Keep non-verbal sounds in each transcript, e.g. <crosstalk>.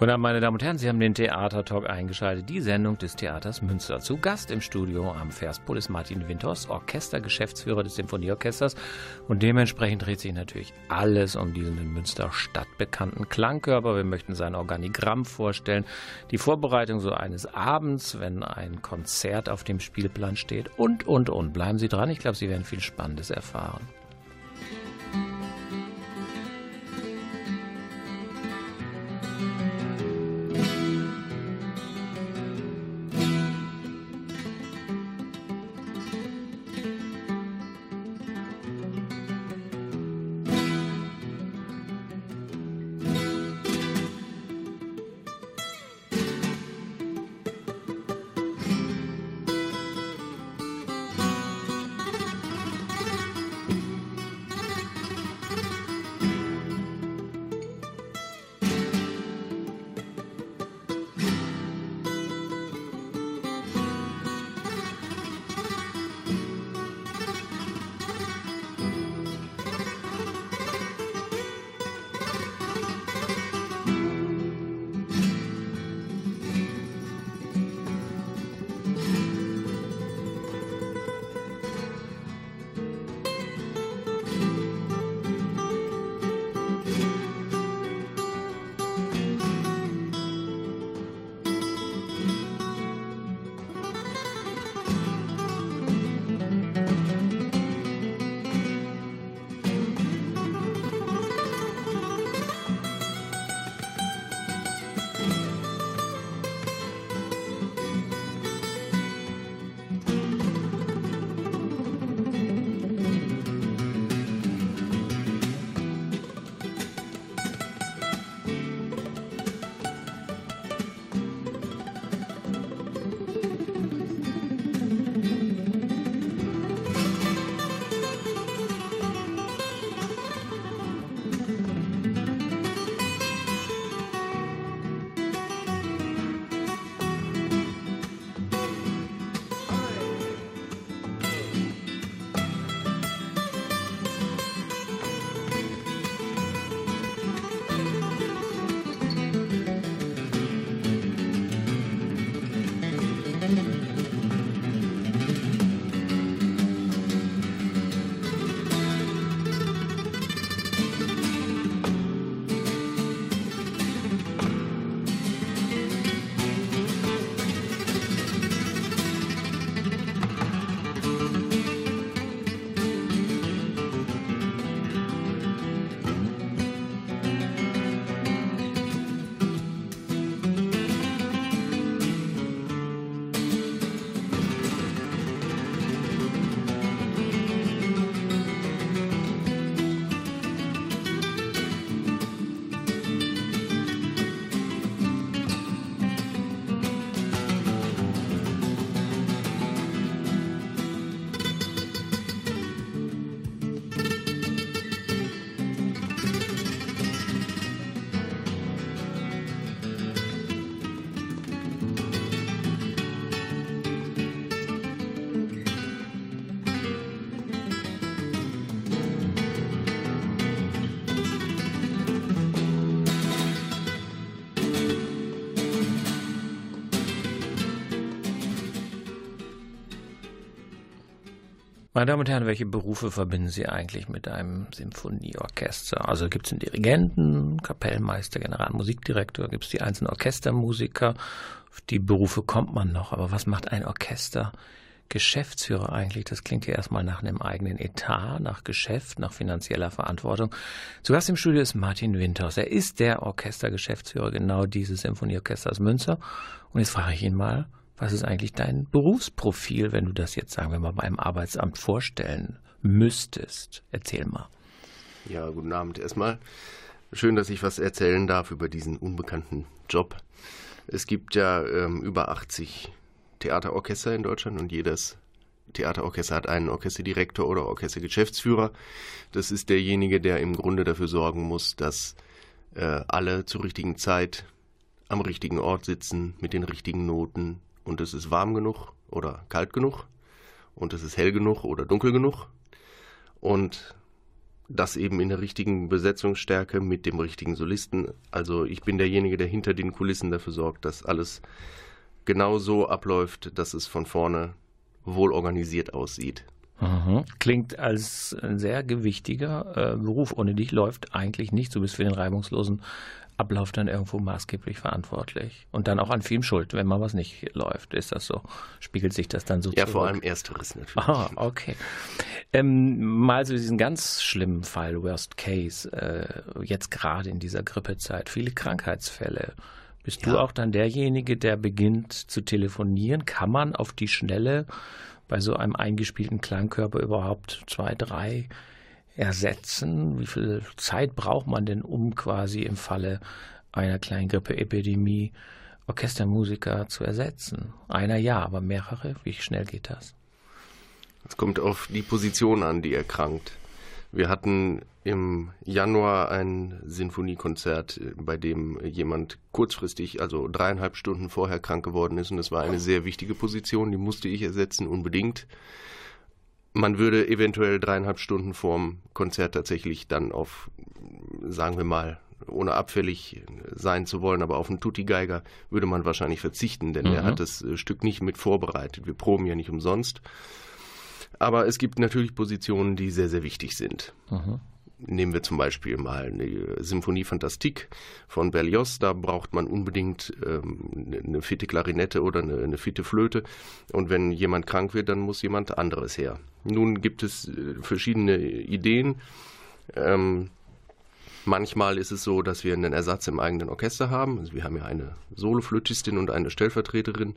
Guten Abend, meine Damen und Herren, Sie haben den Theater Talk eingeschaltet, die Sendung des Theaters Münster. Zu Gast im Studio am Verspol ist Martin Winters, Orchestergeschäftsführer des Symphonieorchesters. Und dementsprechend dreht sich natürlich alles um diesen in Münster stadtbekannten Klangkörper. Wir möchten sein Organigramm vorstellen, die Vorbereitung so eines Abends, wenn ein Konzert auf dem Spielplan steht und, und, und. Bleiben Sie dran, ich glaube, Sie werden viel Spannendes erfahren. Meine Damen und Herren, welche Berufe verbinden Sie eigentlich mit einem Symphonieorchester? Also gibt es einen Dirigenten, Kapellmeister, Generalmusikdirektor, gibt es die einzelnen Orchestermusiker? Auf die Berufe kommt man noch, aber was macht ein Orchester? Geschäftsführer eigentlich? Das klingt ja erstmal nach einem eigenen Etat, nach Geschäft, nach finanzieller Verantwortung. Zu Gast im Studio ist Martin Winters. Er ist der Orchestergeschäftsführer genau dieses Symphonieorchesters Münster. Und jetzt frage ich ihn mal, was ist eigentlich dein Berufsprofil, wenn du das jetzt, sagen wir mal, beim Arbeitsamt vorstellen müsstest? Erzähl mal. Ja, guten Abend erstmal. Schön, dass ich was erzählen darf über diesen unbekannten Job. Es gibt ja ähm, über 80 Theaterorchester in Deutschland und jedes Theaterorchester hat einen Orchesterdirektor oder Orchestergeschäftsführer. Das ist derjenige, der im Grunde dafür sorgen muss, dass äh, alle zur richtigen Zeit am richtigen Ort sitzen mit den richtigen Noten und es ist warm genug oder kalt genug und es ist hell genug oder dunkel genug und das eben in der richtigen Besetzungsstärke mit dem richtigen Solisten. Also ich bin derjenige, der hinter den Kulissen dafür sorgt, dass alles genau so abläuft, dass es von vorne wohl organisiert aussieht. Mhm. Klingt als ein sehr gewichtiger äh, Beruf. Ohne dich läuft eigentlich nicht. Du bist für den reibungslosen Ablauf dann irgendwo maßgeblich verantwortlich. Und dann auch an vielem schuld, wenn mal was nicht läuft. Ist das so? Spiegelt sich das dann so Ja, zurück? vor allem Ersteres natürlich. Ah, okay. Ähm, mal so diesen ganz schlimmen Fall, Worst Case, äh, jetzt gerade in dieser Grippezeit, viele Krankheitsfälle. Bist ja. du auch dann derjenige, der beginnt zu telefonieren? Kann man auf die Schnelle bei so einem eingespielten Klangkörper überhaupt zwei, drei ersetzen? Wie viel Zeit braucht man denn, um quasi im Falle einer kleinen Grippeepidemie Orchestermusiker zu ersetzen? Einer ja, aber mehrere? Wie schnell geht das? Es kommt auf die Position an, die erkrankt. Wir hatten im Januar ein Sinfoniekonzert, bei dem jemand kurzfristig, also dreieinhalb Stunden vorher krank geworden ist. Und das war eine sehr wichtige Position, die musste ich ersetzen, unbedingt. Man würde eventuell dreieinhalb Stunden vorm Konzert tatsächlich dann auf, sagen wir mal, ohne abfällig sein zu wollen, aber auf einen Tutti-Geiger würde man wahrscheinlich verzichten, denn mhm. er hat das Stück nicht mit vorbereitet. Wir proben ja nicht umsonst. Aber es gibt natürlich Positionen, die sehr, sehr wichtig sind. Mhm. Nehmen wir zum Beispiel mal eine Symphonie Fantastique von Berlioz. Da braucht man unbedingt ähm, eine fitte Klarinette oder eine, eine fitte Flöte. Und wenn jemand krank wird, dann muss jemand anderes her. Nun gibt es äh, verschiedene Ideen. Ähm, Manchmal ist es so, dass wir einen Ersatz im eigenen Orchester haben. Also wir haben ja eine Soloflötistin und eine Stellvertreterin.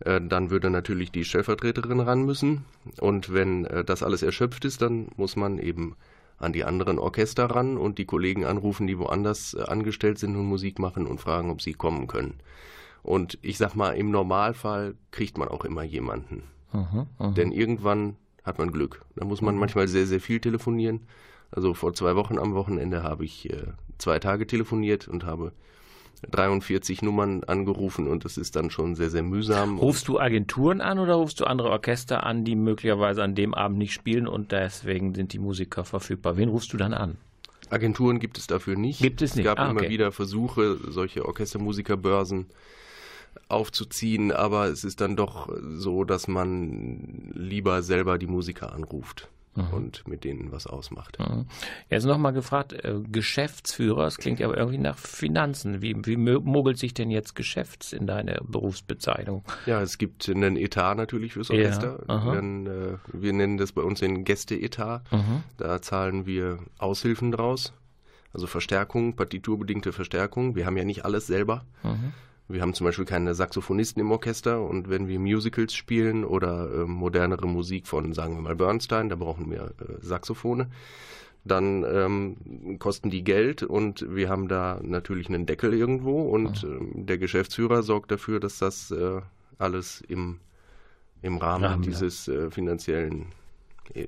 Äh, dann würde natürlich die Stellvertreterin ran müssen. Und wenn äh, das alles erschöpft ist, dann muss man eben an die anderen Orchester ran und die Kollegen anrufen, die woanders äh, angestellt sind und Musik machen und fragen, ob sie kommen können. Und ich sag mal, im Normalfall kriegt man auch immer jemanden. Aha, aha. Denn irgendwann hat man Glück. Da muss man manchmal sehr, sehr viel telefonieren. Also vor zwei Wochen am Wochenende habe ich äh, zwei Tage telefoniert und habe 43 Nummern angerufen und das ist dann schon sehr, sehr mühsam. Rufst du Agenturen an oder rufst du andere Orchester an, die möglicherweise an dem Abend nicht spielen und deswegen sind die Musiker verfügbar? Wen rufst du dann an? Agenturen gibt es dafür nicht. Gibt es nicht? Es gab ah, okay. immer wieder Versuche, solche Orchestermusikerbörsen aufzuziehen, aber es ist dann doch so, dass man lieber selber die Musiker anruft mhm. und mit denen was ausmacht. Mhm. Jetzt nochmal gefragt, äh, Geschäftsführer, das klingt aber irgendwie nach Finanzen. Wie, wie mogelt sich denn jetzt Geschäfts in deine Berufsbezeichnung? Ja, es gibt einen Etat natürlich fürs Orchester. Ja, Dann, äh, wir nennen das bei uns den Gästeetat. Mhm. Da zahlen wir Aushilfen draus. Also Verstärkung, partiturbedingte Verstärkung. Wir haben ja nicht alles selber. Mhm. Wir haben zum Beispiel keine Saxophonisten im Orchester und wenn wir Musicals spielen oder äh, modernere Musik von, sagen wir mal, Bernstein, da brauchen wir äh, Saxophone, dann ähm, kosten die Geld und wir haben da natürlich einen Deckel irgendwo und äh, der Geschäftsführer sorgt dafür, dass das äh, alles im, im Rahmen Rahmen dieses äh, finanziellen äh,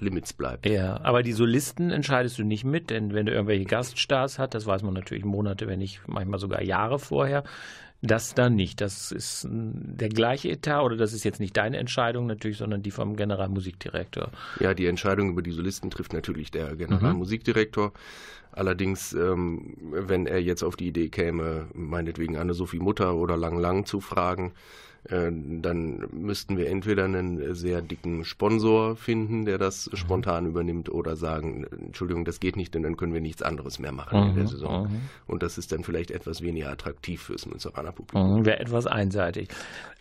Limits bleibt. Ja, aber die Solisten entscheidest du nicht mit, denn wenn du irgendwelche Gaststars hast, das weiß man natürlich Monate, wenn nicht manchmal sogar Jahre vorher, das dann nicht. Das ist der gleiche Etat oder das ist jetzt nicht deine Entscheidung natürlich, sondern die vom Generalmusikdirektor. Ja, die Entscheidung über die Solisten trifft natürlich der Generalmusikdirektor. Mhm. Allerdings, ähm, wenn er jetzt auf die Idee käme, meinetwegen Anne-Sophie Mutter oder Lang Lang zu fragen, dann müssten wir entweder einen sehr dicken Sponsor finden, der das mhm. spontan übernimmt, oder sagen, Entschuldigung, das geht nicht, denn dann können wir nichts anderes mehr machen mhm, in der mhm, Saison. Mhm. Und das ist dann vielleicht etwas weniger attraktiv fürs Münsteraner Publikum. Mhm, Wäre etwas einseitig.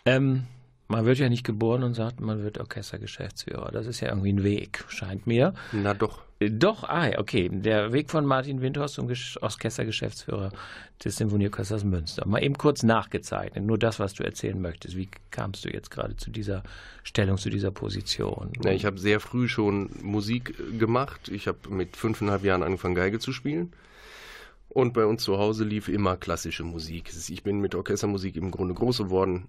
Ähm, man wird ja nicht geboren und sagt, man wird Orchestergeschäftsführer. Das ist ja irgendwie ein Weg, scheint mir. Na doch. Doch, ah, okay. Der Weg von Martin Windhorst zum Orchestergeschäftsführer des Symphonieorchesters Münster. Mal eben kurz nachgezeichnet. Nur das, was du erzählen möchtest. Wie kamst du jetzt gerade zu dieser Stellung, zu dieser Position? Ja, ich habe sehr früh schon Musik gemacht. Ich habe mit fünfeinhalb Jahren angefangen, Geige zu spielen. Und bei uns zu Hause lief immer klassische Musik. Ich bin mit Orchestermusik im Grunde groß geworden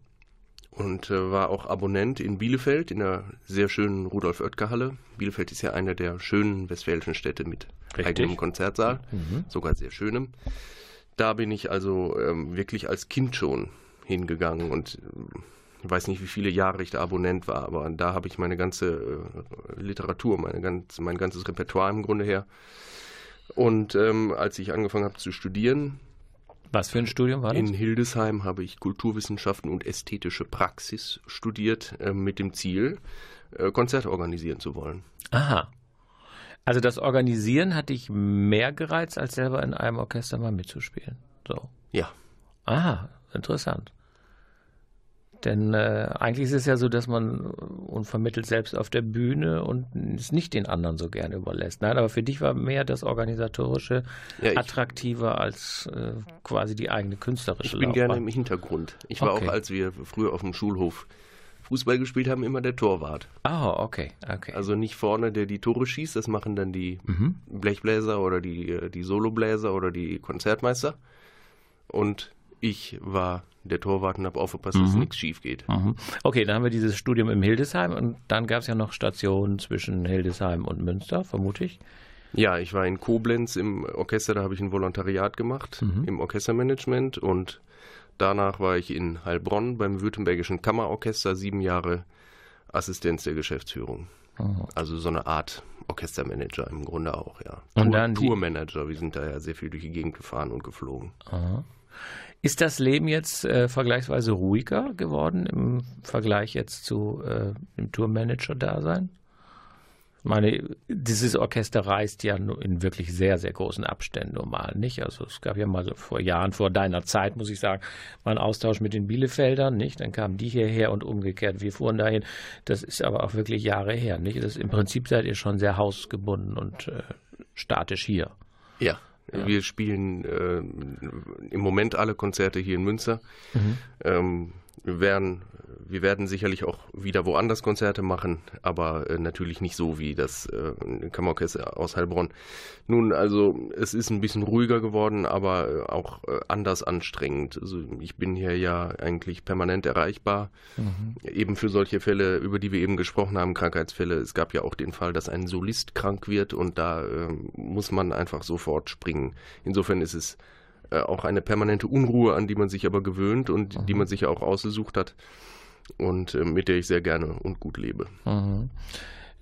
und äh, war auch Abonnent in Bielefeld in der sehr schönen Rudolf-Oetker-Halle. Bielefeld ist ja eine der schönen westfälischen Städte mit Richtig. eigenem Konzertsaal, Mhm. sogar sehr schönem. Da bin ich also ähm, wirklich als Kind schon hingegangen und ich weiß nicht, wie viele Jahre ich da Abonnent war, aber da habe ich meine ganze äh, Literatur, meine ganz, mein ganzes Repertoire im Grunde her. Und ähm, als ich angefangen habe zu studieren, Was für ein Studium war das? in Hildesheim habe ich Kulturwissenschaften und ästhetische Praxis studiert, äh, mit dem Ziel, äh, Konzerte organisieren zu wollen. Aha. Also das Organisieren hat dich mehr gereizt, als selber in einem Orchester mal mitzuspielen. So. Ja, Aha, interessant. Denn äh, eigentlich ist es ja so, dass man unvermittelt selbst auf der Bühne und es nicht den anderen so gerne überlässt. Nein, aber für dich war mehr das Organisatorische ja attraktiver als äh, quasi die eigene künstlerische ich bin Laufbahn. gerne im Hintergrund. Ich war Okay. auch, als wir früher auf dem Schulhof Fußball gespielt haben, immer der Torwart. Ah, okay, okay. Also nicht vorne, der die Tore schießt, das machen dann die mhm. Blechbläser oder die, äh, die Solobläser oder die Konzertmeister. Und ich war der Torwart und habe aufgepasst, dass Mhm. nichts schief geht. Mhm. Okay, dann haben wir dieses Studium im Hildesheim und dann gab es ja noch Stationen zwischen Hildesheim und Münster, vermute ich. Ja, ich war in Koblenz im Orchester, da habe ich ein Volontariat gemacht Mhm. im Orchestermanagement und danach war ich in Heilbronn beim Württembergischen Kammerorchester sieben Jahre Assistenz der Geschäftsführung. Mhm. Also so eine Art Orchestermanager im Grunde auch, ja. Und Tour, dann Tourmanager, wir sind da ja sehr viel durch die Gegend gefahren und geflogen. Aha. Ist das Leben jetzt äh, vergleichsweise ruhiger geworden im Vergleich jetzt zu äh, dem Tourmanager-Dasein? Ich meine, dieses Orchester reist ja in wirklich sehr, sehr großen Abständen normal, nicht? Also es gab ja mal so vor Jahren, vor deiner Zeit, muss ich sagen, mal einen Austausch mit den Bielefeldern, nicht? Dann kamen die hierher und umgekehrt. Wir fuhren dahin. Das ist aber auch wirklich Jahre her, nicht? Das, Im Prinzip seid ihr schon sehr hausgebunden und äh, statisch hier. Ja. Ja. Wir spielen äh, im Moment alle Konzerte hier in Münster. Ähm, wir, werden, wir werden sicherlich auch wieder woanders Konzerte machen, aber äh, natürlich nicht so wie das äh, Kammerorchester aus Heilbronn. Nun, also es ist ein bisschen ruhiger geworden, aber äh, auch äh, anders anstrengend. Also ich bin hier ja eigentlich permanent erreichbar, eben für solche Fälle, über die wir eben gesprochen haben, Krankheitsfälle. Es gab ja auch den Fall, dass ein Solist krank wird und da äh, muss man einfach sofort springen. Insofern ist es äh, auch eine permanente Unruhe, an die man sich aber gewöhnt und die man sich ja auch ausgesucht hat und äh, mit der ich sehr gerne und gut lebe. Mhm.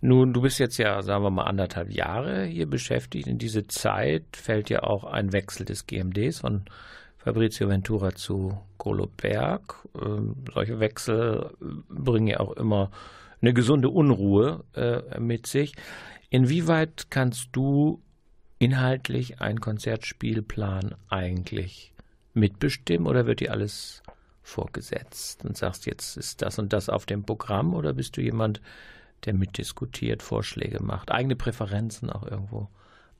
Nun, du bist jetzt ja, sagen wir mal, anderthalb Jahre hier beschäftigt. In diese Zeit fällt ja auch ein Wechsel des GMDs von Fabrizio Ventura zu Golo Berg. Ähm, solche Wechsel äh, bringen ja auch immer eine gesunde Unruhe äh, mit sich. Inwieweit kannst du inhaltlich einen Konzertspielplan eigentlich mitbestimmen oder wird dir alles vorgesetzt und sagst, jetzt ist das und das auf dem Programm oder bist du jemand, der mitdiskutiert, Vorschläge macht, eigene Präferenzen auch irgendwo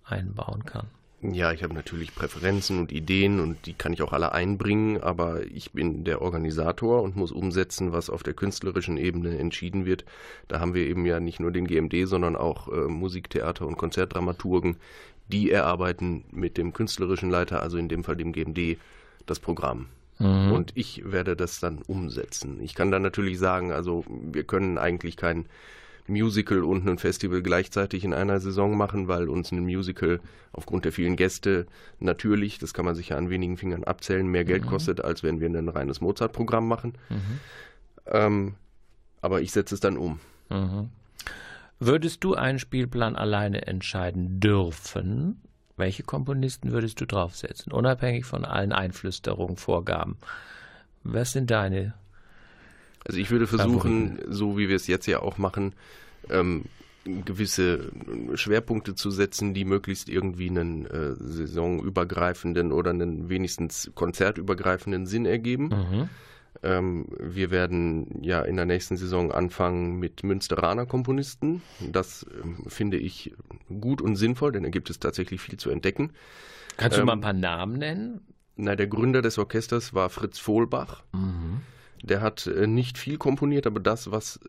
einbauen kann? Ja, ich habe natürlich Präferenzen und Ideen und die kann ich auch alle einbringen, aber ich bin der Organisator und muss umsetzen, was auf der künstlerischen Ebene entschieden wird. Da haben wir eben ja nicht nur den GMD, sondern auch äh, Musiktheater und Konzertdramaturgen, die erarbeiten mit dem künstlerischen Leiter, also in dem Fall dem GMD, das Programm. Mhm. Und ich werde das dann umsetzen. Ich kann dann natürlich sagen, also wir können eigentlich kein Musical und ein Festival gleichzeitig in einer Saison machen, weil uns ein Musical aufgrund der vielen Gäste natürlich, das kann man sich ja an wenigen Fingern abzählen, mehr Geld kostet, als wenn wir ein reines Mozart-Programm machen. Ähm, aber ich setze es dann um. Mhm. Würdest du einen Spielplan alleine entscheiden dürfen? Welche Komponisten würdest du draufsetzen, unabhängig von allen Einflüsterungen, Vorgaben? Was sind deine? Also ich würde versuchen, so wie wir es jetzt ja auch machen, ähm, gewisse Schwerpunkte zu setzen, die möglichst irgendwie einen äh, saisonübergreifenden oder einen wenigstens konzertübergreifenden Sinn ergeben. Mhm. Ähm, wir werden ja in der nächsten Saison anfangen mit Münsteraner Komponisten. Das ähm, finde ich gut und sinnvoll, denn da gibt es tatsächlich viel zu entdecken. Kannst du Ähm, mal ein paar Namen nennen? Na, der Gründer des Orchesters war Fritz Vohlbach. Mhm. Der hat äh, nicht viel komponiert, aber das, was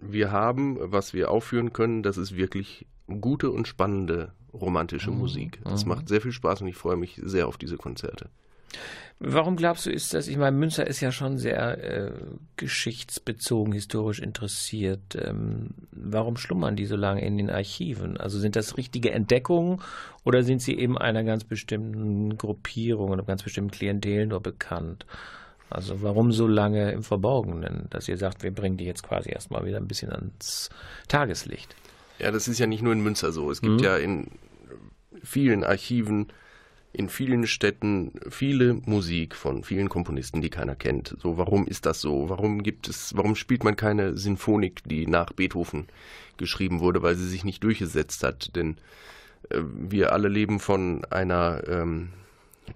wir haben, was wir aufführen können, das ist wirklich gute und spannende romantische Mhm. Musik. Es Mhm. macht sehr viel Spaß und ich freue mich sehr auf diese Konzerte. Warum glaubst du, ist das? Ich meine, Münster ist ja schon sehr äh, geschichtsbezogen, historisch interessiert. Ähm, warum schlummern die so lange in den Archiven? Also sind das richtige Entdeckungen oder sind sie eben einer ganz bestimmten Gruppierung oder ganz bestimmten Klientel nur bekannt? Also warum so lange im Verborgenen, dass ihr sagt, wir bringen die jetzt quasi erstmal wieder ein bisschen ans Tageslicht? Ja, das ist ja nicht nur in Münster so. Es gibt mhm. ja in vielen Archiven in vielen Städten viele Musik von vielen Komponisten, die keiner kennt. So, warum ist das so? Warum gibt es, warum spielt man keine Sinfonik, die nach Beethoven geschrieben wurde, weil sie sich nicht durchgesetzt hat? Denn äh, wir alle leben von einer ähm,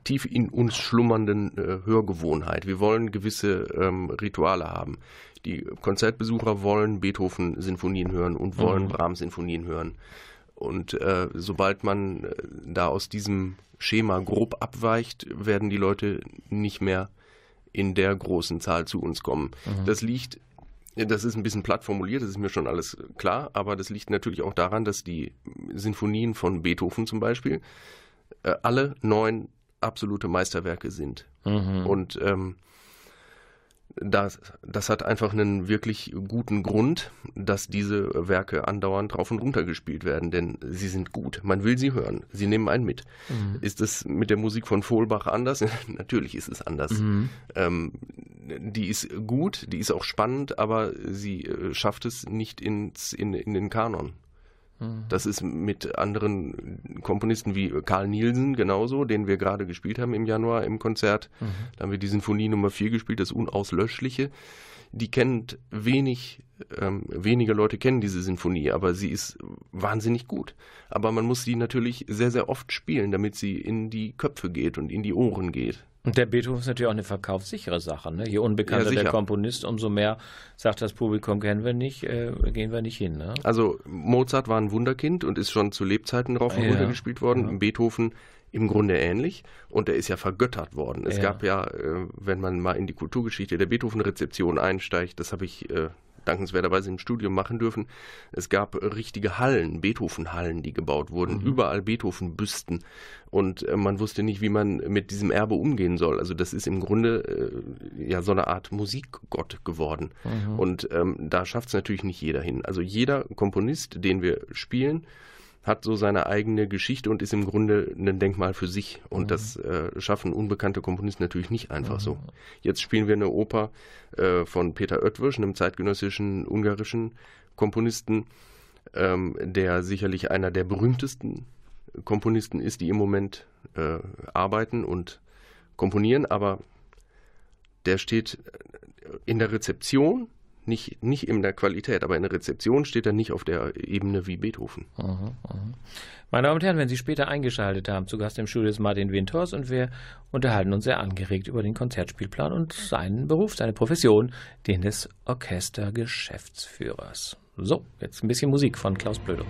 tief in uns schlummernden äh, Hörgewohnheit. Wir wollen gewisse ähm, Rituale haben. Die Konzertbesucher wollen Beethoven-Sinfonien hören und wollen mhm. Brahms-Sinfonien hören. Und äh, sobald man äh, da aus diesem Schema grob abweicht, werden die Leute nicht mehr in der großen Zahl zu uns kommen. Mhm. Das liegt, das ist ein bisschen platt formuliert, das ist mir schon alles klar, aber das liegt natürlich auch daran, dass die Sinfonien von Beethoven zum Beispiel äh, alle neun absolute Meisterwerke sind. Mhm. Und ähm, das, das hat einfach einen wirklich guten Grund, dass diese Werke andauernd rauf und runter gespielt werden, denn sie sind gut. Man will sie hören. Sie nehmen einen mit. Mhm. Ist es mit der Musik von Vohlbach anders? <laughs> Natürlich ist es anders. Mhm. Ähm, die ist gut, die ist auch spannend, aber sie äh, schafft es nicht ins, in, in den Kanon. Mhm. Das ist mit anderen Komponisten wie Karl Nielsen genauso, den wir gerade gespielt haben im Januar im Konzert. Mhm. Da haben wir die Sinfonie Nummer 4 gespielt, das Unauslöschliche. Die kennt wenig, ähm, wenige Leute kennen diese Sinfonie, aber sie ist wahnsinnig gut. Aber man muss sie natürlich sehr, sehr oft spielen, damit sie in die Köpfe geht und in die Ohren geht. Und der Beethoven ist natürlich auch eine verkaufssichere Sache. Ne? Je unbekannter ja, der Komponist, umso mehr sagt das Publikum, kennen wir nicht, äh, gehen wir nicht hin. Ne? Also Mozart war ein Wunderkind und ist schon zu Lebzeiten rauf und ja. runter gespielt worden. Ja. Beethoven im Grunde ähnlich und er ist ja vergöttert worden. Es gab ja, äh, wenn man mal in die Kulturgeschichte der Beethoven-Rezeption einsteigt, das habe ich äh, dankenswerterweise im Studium machen dürfen. Es gab richtige Hallen, Beethoven-Hallen, die gebaut wurden, mhm. überall Beethoven-Büsten. Und äh, man wusste nicht, wie man mit diesem Erbe umgehen soll. Also das ist im Grunde äh, ja so eine Art Musikgott geworden. Mhm. Und ähm, da schafft es natürlich nicht jeder hin. Also jeder Komponist, den wir spielen, hat so seine eigene Geschichte und ist im Grunde ein Denkmal für sich. Und mhm. das äh, schaffen unbekannte Komponisten natürlich nicht einfach mhm. so. Jetzt spielen wir eine Oper äh, von Peter Oetwisch, einem zeitgenössischen ungarischen Komponisten, ähm, der sicherlich einer der berühmtesten Komponisten ist, die im Moment äh, arbeiten und komponieren, aber der steht in der Rezeption nicht, nicht in der Qualität, aber in der Rezeption steht er nicht auf der Ebene wie Beethoven. Aha, aha. Meine Damen und Herren, wenn Sie später eingeschaltet haben, zu Gast im Studio ist Martin Winters und wir unterhalten uns sehr angeregt über den Konzertspielplan und seinen Beruf, seine Profession, den des Orchestergeschäftsführers. So, jetzt ein bisschen Musik von Klaus Blödo.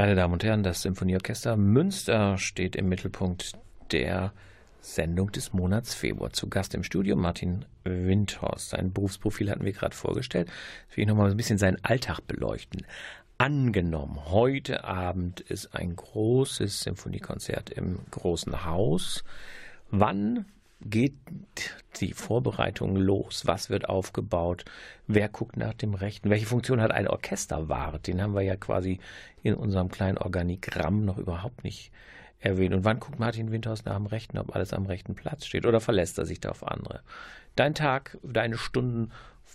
Meine Damen und Herren, das Symphonieorchester Münster steht im Mittelpunkt der Sendung des Monats Februar. Zu Gast im Studio Martin Windhorst. Sein Berufsprofil hatten wir gerade vorgestellt. Jetzt will ich nochmal ein bisschen seinen Alltag beleuchten. Angenommen, heute Abend ist ein großes Symphoniekonzert im großen Haus. Wann geht die Vorbereitung los? Was wird aufgebaut? Wer guckt nach dem Rechten? Welche Funktion hat ein Orchesterwart? Den haben wir ja quasi in unserem kleinen Organigramm noch überhaupt nicht erwähnt. Und wann guckt Martin Windhaus nach dem Rechten, ob alles am rechten Platz steht? Oder verlässt er sich da auf andere? Dein Tag, deine Stunden,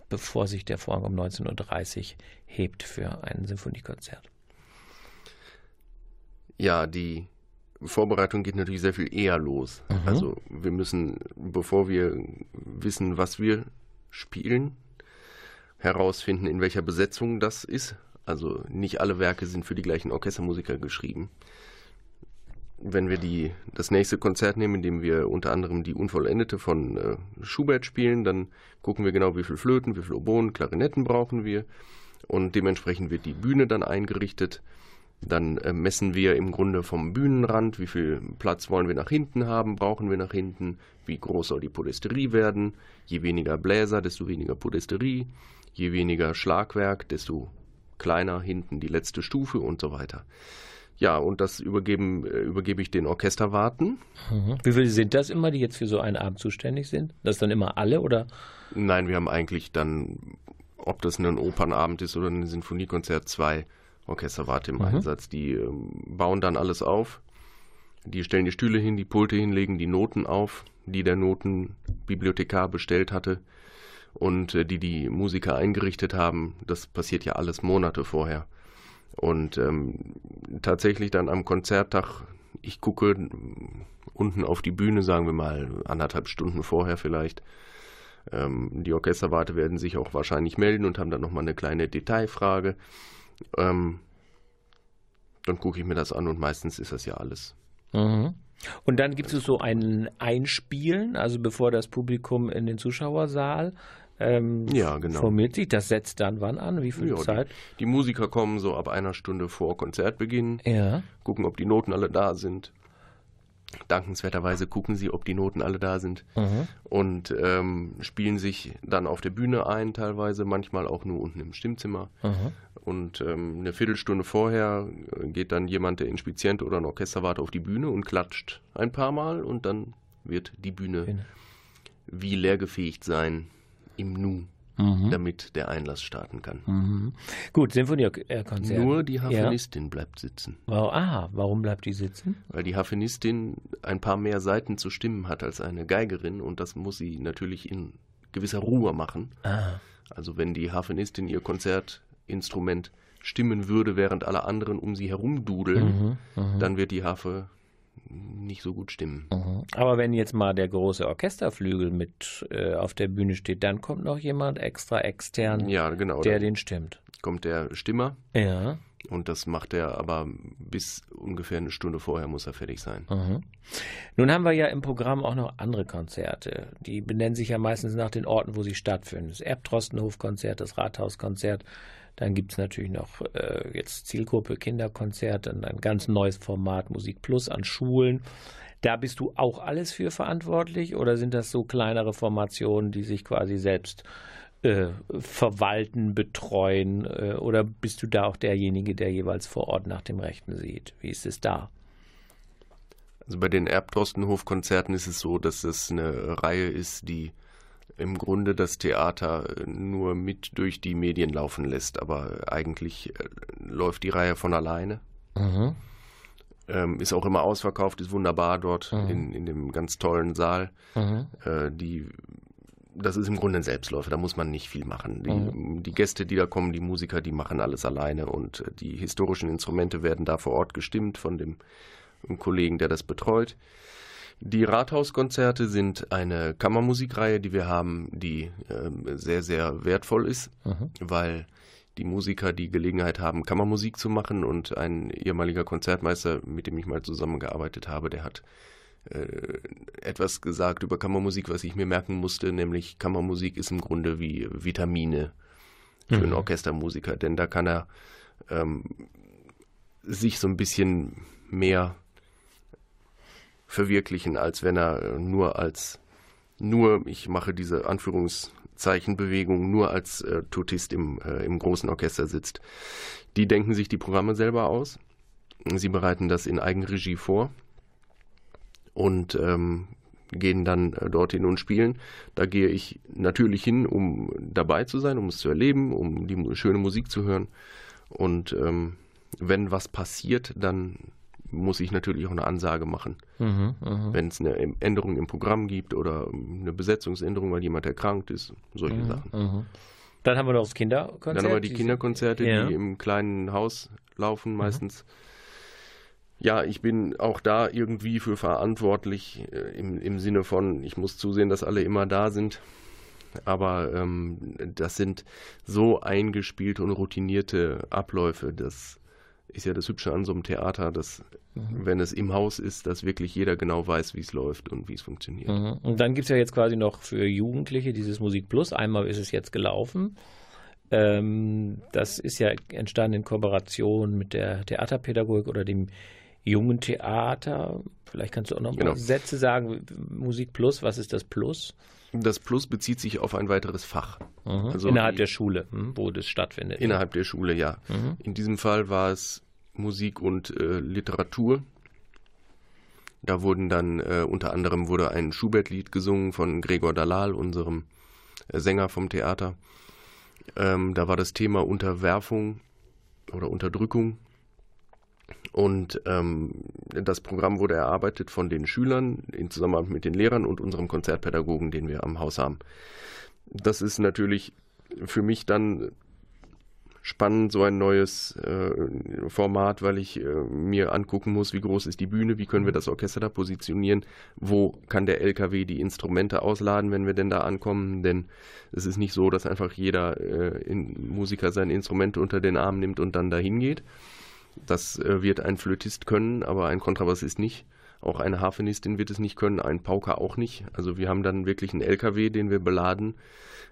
bevor sich der Vorhang um 19.30 Uhr hebt für ein Symphoniekonzert. Ja, die Vorbereitung geht natürlich sehr viel eher los. Mhm. Also wir müssen, bevor wir wissen, was wir spielen, herausfinden, in welcher Besetzung das ist. Also nicht alle Werke sind für die gleichen Orchestermusiker geschrieben. Wenn wir die, das nächste Konzert nehmen, in dem wir unter anderem die Unvollendete von äh, Schubert spielen, dann gucken wir genau, wie viel Flöten, wie viel Oboen, Klarinetten brauchen wir. Und dementsprechend wird die Bühne dann eingerichtet. Dann äh, messen wir im Grunde vom Bühnenrand, wie viel Platz wollen wir nach hinten haben, brauchen wir nach hinten, wie groß soll die Podesterie werden. Je weniger Bläser, desto weniger Podesterie. Je weniger Schlagwerk, desto kleiner hinten die letzte Stufe und so weiter. Ja, und das übergeben, äh, übergebe ich den Orchesterwarten. Mhm. Wie viele sind das immer, die jetzt für so einen Abend zuständig sind? Das dann immer alle oder? Nein, wir haben eigentlich dann, ob das ein Opernabend ist oder ein Sinfoniekonzert, zwei Orchesterwarte im mhm. Einsatz. Die äh, bauen dann alles auf. Die stellen die Stühle hin, die Pulte hin, legen die Noten auf, die der Notenbibliothekar bestellt hatte und äh, die die Musiker eingerichtet haben. Das passiert ja alles Monate vorher. Und ähm, tatsächlich dann am Konzerttag, ich gucke unten auf die Bühne, sagen wir mal anderthalb Stunden vorher vielleicht. Ähm, die Orchesterwarte werden sich auch wahrscheinlich melden und haben dann nochmal eine kleine Detailfrage. Ähm, dann gucke ich mir das an und meistens ist das ja alles. Mhm. Und dann gibt es so ein Einspielen, also bevor das Publikum in den Zuschauersaal ähm, ja, genau. formiert sich. Das setzt dann wann an? Wie viel ja, Zeit? Die, die, Musiker kommen so ab einer Stunde vor Konzertbeginn, ja. gucken, ob die Noten alle da sind. Dankenswerterweise gucken sie, ob die Noten alle da sind mhm. und ähm, spielen sich dann auf der Bühne ein, teilweise, manchmal auch nur unten im Stimmzimmer. Mhm. Und ähm, eine Viertelstunde vorher äh, geht dann jemand, der Inspizient oder ein Orchesterwart, auf die Bühne und klatscht ein paar Mal und dann wird die Bühne Bühne. wie leergefähigt sein im Nu mhm. damit der Einlass starten kann. Mhm. Gut, Sinfoniekonzert. Nur die Harfenistin ja. bleibt sitzen. Wow, ah, warum bleibt die sitzen? Weil die Harfenistin ein paar mehr Seiten zu stimmen hat als eine Geigerin und das muss sie natürlich in gewisser Ruhe machen. Ah. Also wenn die Harfenistin ihr Konzertinstrument stimmen würde, während alle anderen um sie herum dudeln, mhm, mhm. dann wird die Harfe nicht so gut stimmen. Mhm. Aber wenn jetzt mal der große Orchesterflügel mit äh, auf der Bühne steht, dann kommt noch jemand extra extern, ja, genau, der den stimmt. Kommt der Stimmer. Ja. Und das macht er aber bis ungefähr eine Stunde vorher muss er fertig sein. Mhm. Nun haben wir ja im Programm auch noch andere Konzerte. Die benennen sich ja meistens nach den Orten, wo sie stattfinden. Das Erbtrostenhofkonzert, das Rathauskonzert. Dann gibt es natürlich noch äh, jetzt Zielgruppe Kinderkonzert und ein ganz neues Format Musik Plus an Schulen. Da bist du auch alles für verantwortlich oder sind das so kleinere Formationen, die sich quasi selbst äh, verwalten, betreuen äh, oder bist du da auch derjenige, der jeweils vor Ort nach dem Rechten sieht? Wie ist es da? Also bei den Erbtrostenhof-Konzerten ist es so, dass es eine Reihe ist, die im Grunde das Theater nur mit durch die Medien laufen lässt, aber eigentlich äh, läuft die Reihe von alleine. Mhm. Ähm, ist auch immer ausverkauft, ist wunderbar dort mhm. in, in dem ganz tollen Saal. Mhm. Äh, die, das ist im Grunde ein Selbstläufer, da muss man nicht viel machen. Die, mhm. die, Gäste, die da kommen, die Musiker, die machen alles alleine und äh, die historischen Instrumente werden da vor Ort gestimmt von dem Kollegen, der das betreut. Die Rathauskonzerte sind eine Kammermusikreihe, die wir haben, die äh, sehr, sehr wertvoll ist, mhm. weil die Musiker die Gelegenheit haben, Kammermusik zu machen und ein ehemaliger Konzertmeister, mit dem ich mal zusammengearbeitet habe, der hat äh, etwas gesagt über Kammermusik, was ich mir merken musste, nämlich Kammermusik ist im Grunde wie Vitamine für mhm. einen Orchestermusiker, denn da kann er ähm, sich so ein bisschen mehr verwirklichen, als wenn er nur als nur, ich mache diese Anführungszeichenbewegung, nur als äh, Tutist im, äh, im großen Orchester sitzt. Die denken sich die Programme selber aus. Sie bereiten das in Eigenregie vor und ähm, gehen dann äh, dorthin und spielen. Da gehe ich natürlich hin, um dabei zu sein, um es zu erleben, um die schöne Musik zu hören. Und ähm, wenn was passiert, dann muss ich natürlich auch eine Ansage machen. Mhm, mhm. Wenn es eine Änderung im Programm gibt oder eine Besetzungsänderung, weil jemand erkrankt ist, solche mhm, Sachen. Mhm. Dann haben wir noch das Kinderkonzert. Dann haben wir die Kinderkonzerte, ja. die im kleinen Haus laufen mhm. meistens. Ja, ich bin auch da irgendwie für verantwortlich äh, im, im Sinne von, ich muss zusehen, dass alle immer da sind. Aber ähm, das sind so eingespielte und routinierte Abläufe, dass ist ja das Hübsche an so einem Theater, dass, mhm. wenn es im Haus ist, dass wirklich jeder genau weiß, wie es läuft und wie es funktioniert. Mhm. Und dann gibt es ja jetzt quasi noch für Jugendliche dieses Musik Plus. Einmal ist es jetzt gelaufen. Ähm, das ist ja entstanden in Kooperation mit der Theaterpädagogik oder dem jungen Theater. Vielleicht kannst du auch noch ein genau. paar Sätze sagen. Musik Plus, was ist das Plus? Das Plus bezieht sich auf ein weiteres Fach. Mhm. Also innerhalb die, der Schule, hm, wo das stattfindet. Innerhalb der Schule, ja. Mhm. In diesem Fall war es Musik und äh, Literatur. Da wurden dann äh, unter anderem wurde ein Schubert-Lied gesungen von Gregor Dalal, unserem äh, Sänger vom Theater. Ähm, da war das Thema Unterwerfung oder Unterdrückung. Und ähm, das Programm wurde erarbeitet von den Schülern in Zusammenarbeit mit den Lehrern und unserem Konzertpädagogen, den wir am Haus haben. Das ist natürlich für mich dann spannend, so ein neues äh, Format, weil ich äh, mir angucken muss, wie groß ist die Bühne, wie können wir das Orchester da positionieren, wo kann der LKW die Instrumente ausladen, wenn wir denn da ankommen, denn es ist nicht so, dass einfach jeder äh, Musiker sein Instrument unter den Arm nimmt und dann dahin geht. Das äh, wird ein Flötist können, aber ein Kontrabassist nicht. Auch eine Harfenistin wird es nicht können, ein Pauker auch nicht. Also wir haben dann wirklich einen LKW, den wir beladen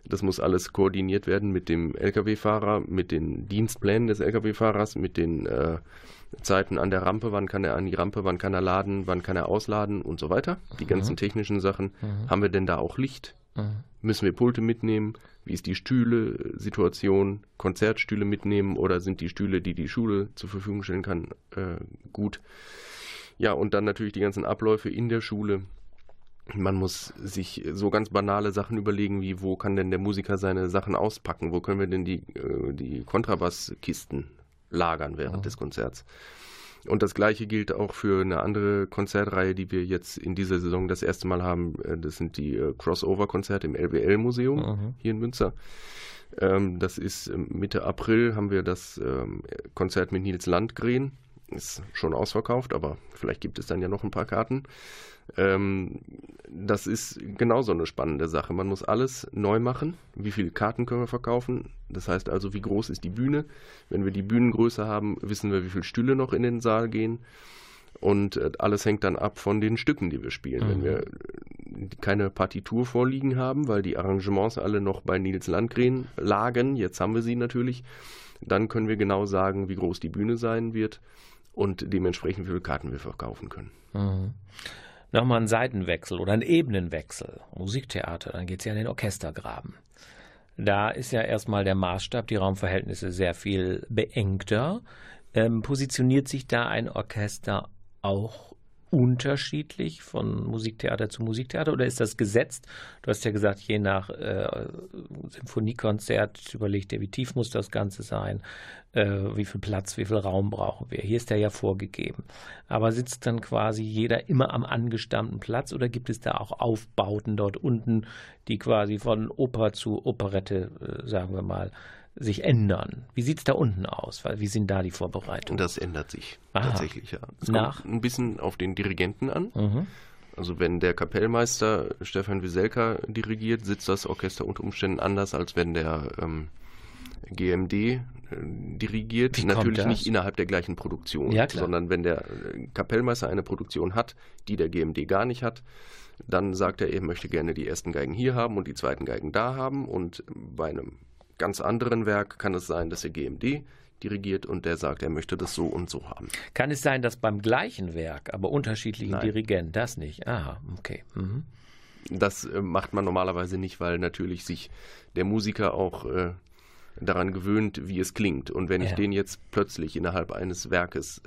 das muss alles koordiniert werden mit dem Lkw-Fahrer, mit den Dienstplänen des Lkw-Fahrers, mit den äh, Zeiten an der Rampe, wann kann er an die Rampe, wann kann er laden, wann kann er ausladen und so weiter. Die mhm. ganzen technischen Sachen. Mhm. Haben wir denn da auch Licht? Mhm. Müssen wir Pulte mitnehmen? Wie ist die Stühle-Situation? Konzertstühle mitnehmen oder sind die Stühle, die die Schule zur Verfügung stellen kann, äh, gut? Ja, und dann natürlich die ganzen Abläufe in der Schule man muss sich so ganz banale Sachen überlegen, wie wo kann denn der Musiker seine Sachen auspacken? Wo können wir denn die, äh, die Kontrabasskisten lagern während oh. des Konzerts? Und das gleiche gilt auch für eine andere Konzertreihe, die wir jetzt in dieser Saison das erste Mal haben. Äh, das sind die äh, Crossover-Konzerte im LWL-Museum mhm. hier in Münster. Ähm, das ist Mitte April haben wir das ähm, Konzert mit Nils Landgren. Ist schon ausverkauft, aber vielleicht gibt es dann ja noch ein paar Karten. Ähm, das ist genauso eine spannende Sache. Man muss alles neu machen. Wie viele Karten können wir verkaufen? Das heißt also, wie groß ist die Bühne? Wenn wir die Bühnengröße haben, wissen wir, wie viele Stühle noch in den Saal gehen. Und äh, alles hängt dann ab von den Stücken, die wir spielen. Mhm. Wenn wir keine Partitur vorliegen haben, weil die Arrangements alle noch bei Nils Landgren lagen, jetzt haben wir sie natürlich, dann können wir genau sagen, wie groß die Bühne sein wird und dementsprechend wie viele Karten wir verkaufen können. Mhm nochmal einen Seitenwechsel oder einen Ebenenwechsel. Musiktheater, dann geht es ja in den Orchestergraben. Da ist ja erstmal der Maßstab, die Raumverhältnisse sehr viel beengter. Ähm, positioniert sich da ein Orchester auch unterschiedlich von Musiktheater zu Musiktheater oder ist das gesetzt? Du hast ja gesagt, je nach äh, Symphoniekonzert überlegt ihr, wie tief muss das Ganze sein, äh, wie viel Platz, wie viel Raum brauchen wir. Hier ist der ja vorgegeben. Aber sitzt dann quasi jeder immer am angestammten Platz oder gibt es da auch Aufbauten dort unten, die quasi von Oper zu Operette, äh, sagen wir mal, sich ändern. Wie sieht es da unten aus? Wie sind da die Vorbereitungen? Das ändert sich Aha. tatsächlich, ja. Es Nach? kommt ein bisschen auf den Dirigenten an. Mhm. Also wenn der Kapellmeister Stefan Wieselka dirigiert, sitzt das Orchester unter Umständen anders, als wenn der ähm, GMD äh, dirigiert. Wie Natürlich nicht innerhalb der gleichen Produktion, ja, sondern wenn der äh, Kapellmeister eine Produktion hat, die der GMD gar nicht hat, dann sagt er, er möchte gerne die ersten Geigen hier haben und die zweiten Geigen da haben. Und bei einem ganz anderen Werk kann es sein, dass der GMD dirigiert und der sagt, er möchte das so und so haben. Kann es sein, dass beim gleichen Werk, aber unterschiedlichen Nein. Dirigenten, das nicht? Aha, okay. Mhm. Das äh, macht man normalerweise nicht, weil natürlich sich der Musiker auch äh, daran gewöhnt, wie es klingt. Und wenn ja. ich den jetzt plötzlich innerhalb eines Werkes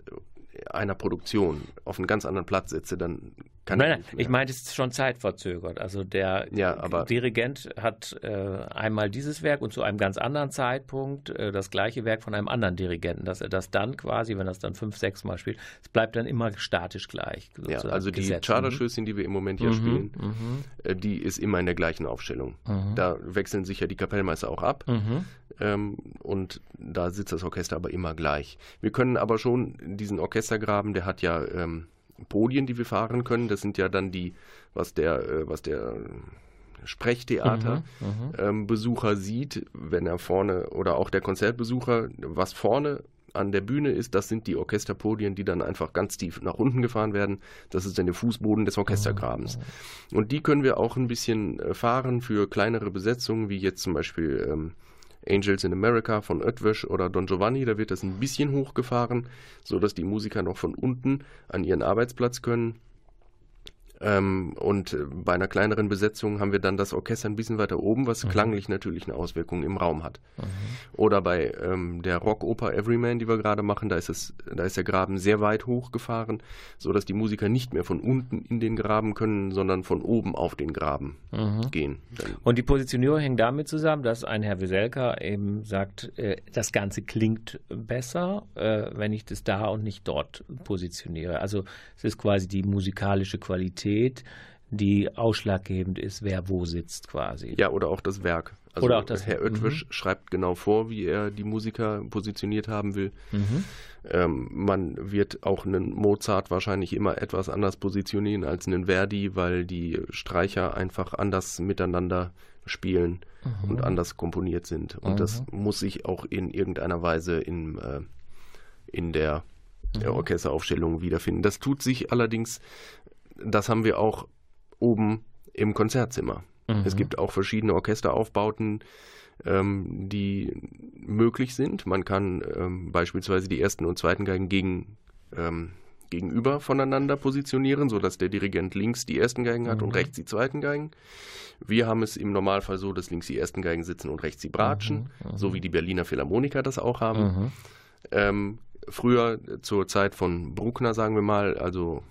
einer Produktion auf einen ganz anderen Platz setze, dann kann nein, ich. Nein, ich meine, es ist schon zeitverzögert. Also der ja, Dirigent hat äh, einmal dieses Werk und zu einem ganz anderen Zeitpunkt äh, das gleiche Werk von einem anderen Dirigenten, dass er das dann quasi, wenn er es dann fünf, sechs Mal spielt, es bleibt dann immer statisch gleich. Ja, also die Charterschößchen, die wir im Moment hier mhm, spielen, mhm. äh, die ist immer in der gleichen Aufstellung. Mhm. Da wechseln sich ja die Kapellmeister auch ab. Mhm. Ähm, und da sitzt das Orchester aber immer gleich. Wir können aber schon diesen Orchestergraben, der hat ja ähm, Podien, die wir fahren können. Das sind ja dann die, was der, äh, was der Sprechtheaterbesucher mhm, ähm, sieht, wenn er vorne oder auch der Konzertbesucher, was vorne an der Bühne ist, das sind die Orchesterpodien, die dann einfach ganz tief nach unten gefahren werden. Das ist dann der Fußboden des Orchestergrabens. Mhm. Und die können wir auch ein bisschen äh, fahren für kleinere Besetzungen, wie jetzt zum Beispiel ähm, Angels in America von Oetwisch oder Don Giovanni, da wird das ein bisschen hochgefahren, sodass die Musiker noch von unten an ihren Arbeitsplatz können. Ähm, und äh, bei einer kleineren Besetzung haben wir dann das Orchester ein bisschen weiter oben, was mhm. klanglich natürlich eine Auswirkung im Raum hat. Mhm. Oder bei ähm, der Rockoper Everyman, die wir gerade machen, da ist, es, da ist der Graben sehr weit hochgefahren, sodass die Musiker nicht mehr von unten in den Graben können, sondern von oben auf den Graben mhm. gehen. Dann und die Positionierung hängt damit zusammen, dass ein Herr Wieselka eben sagt, äh, das Ganze klingt besser, äh, wenn ich das da und nicht dort positioniere. Also es ist quasi die musikalische Qualität Qualität, die ausschlaggebend ist, wer wo sitzt quasi. Ja, oder auch das Werk. Also oder auch das Herr Oetwisch mhm. schreibt genau vor, wie er die Musiker positioniert haben will. Mhm. Ähm, man wird auch einen Mozart wahrscheinlich immer etwas anders positionieren als einen Verdi, weil die Streicher einfach anders miteinander spielen mhm. und anders komponiert sind. Und das mhm. muss sich auch in irgendeiner Weise in, äh, in der, der mhm. Orchesteraufstellung wiederfinden. Das tut sich allerdings das haben wir auch oben im Konzertzimmer. Mhm. Es gibt auch verschiedene Orchesteraufbauten, ähm, die möglich sind. Man kann ähm, beispielsweise die ersten und zweiten Geigen gegen, ähm, gegenüber voneinander positionieren, sodass der Dirigent links die ersten Geigen hat mhm. und rechts die zweiten Geigen. Wir haben es im Normalfall so, dass links die ersten Geigen sitzen und rechts die Bratschen, mhm. mhm. so wie die Berliner Philharmoniker das auch haben. Mhm. Ähm, früher zur Zeit von Bruckner, sagen wir mal, also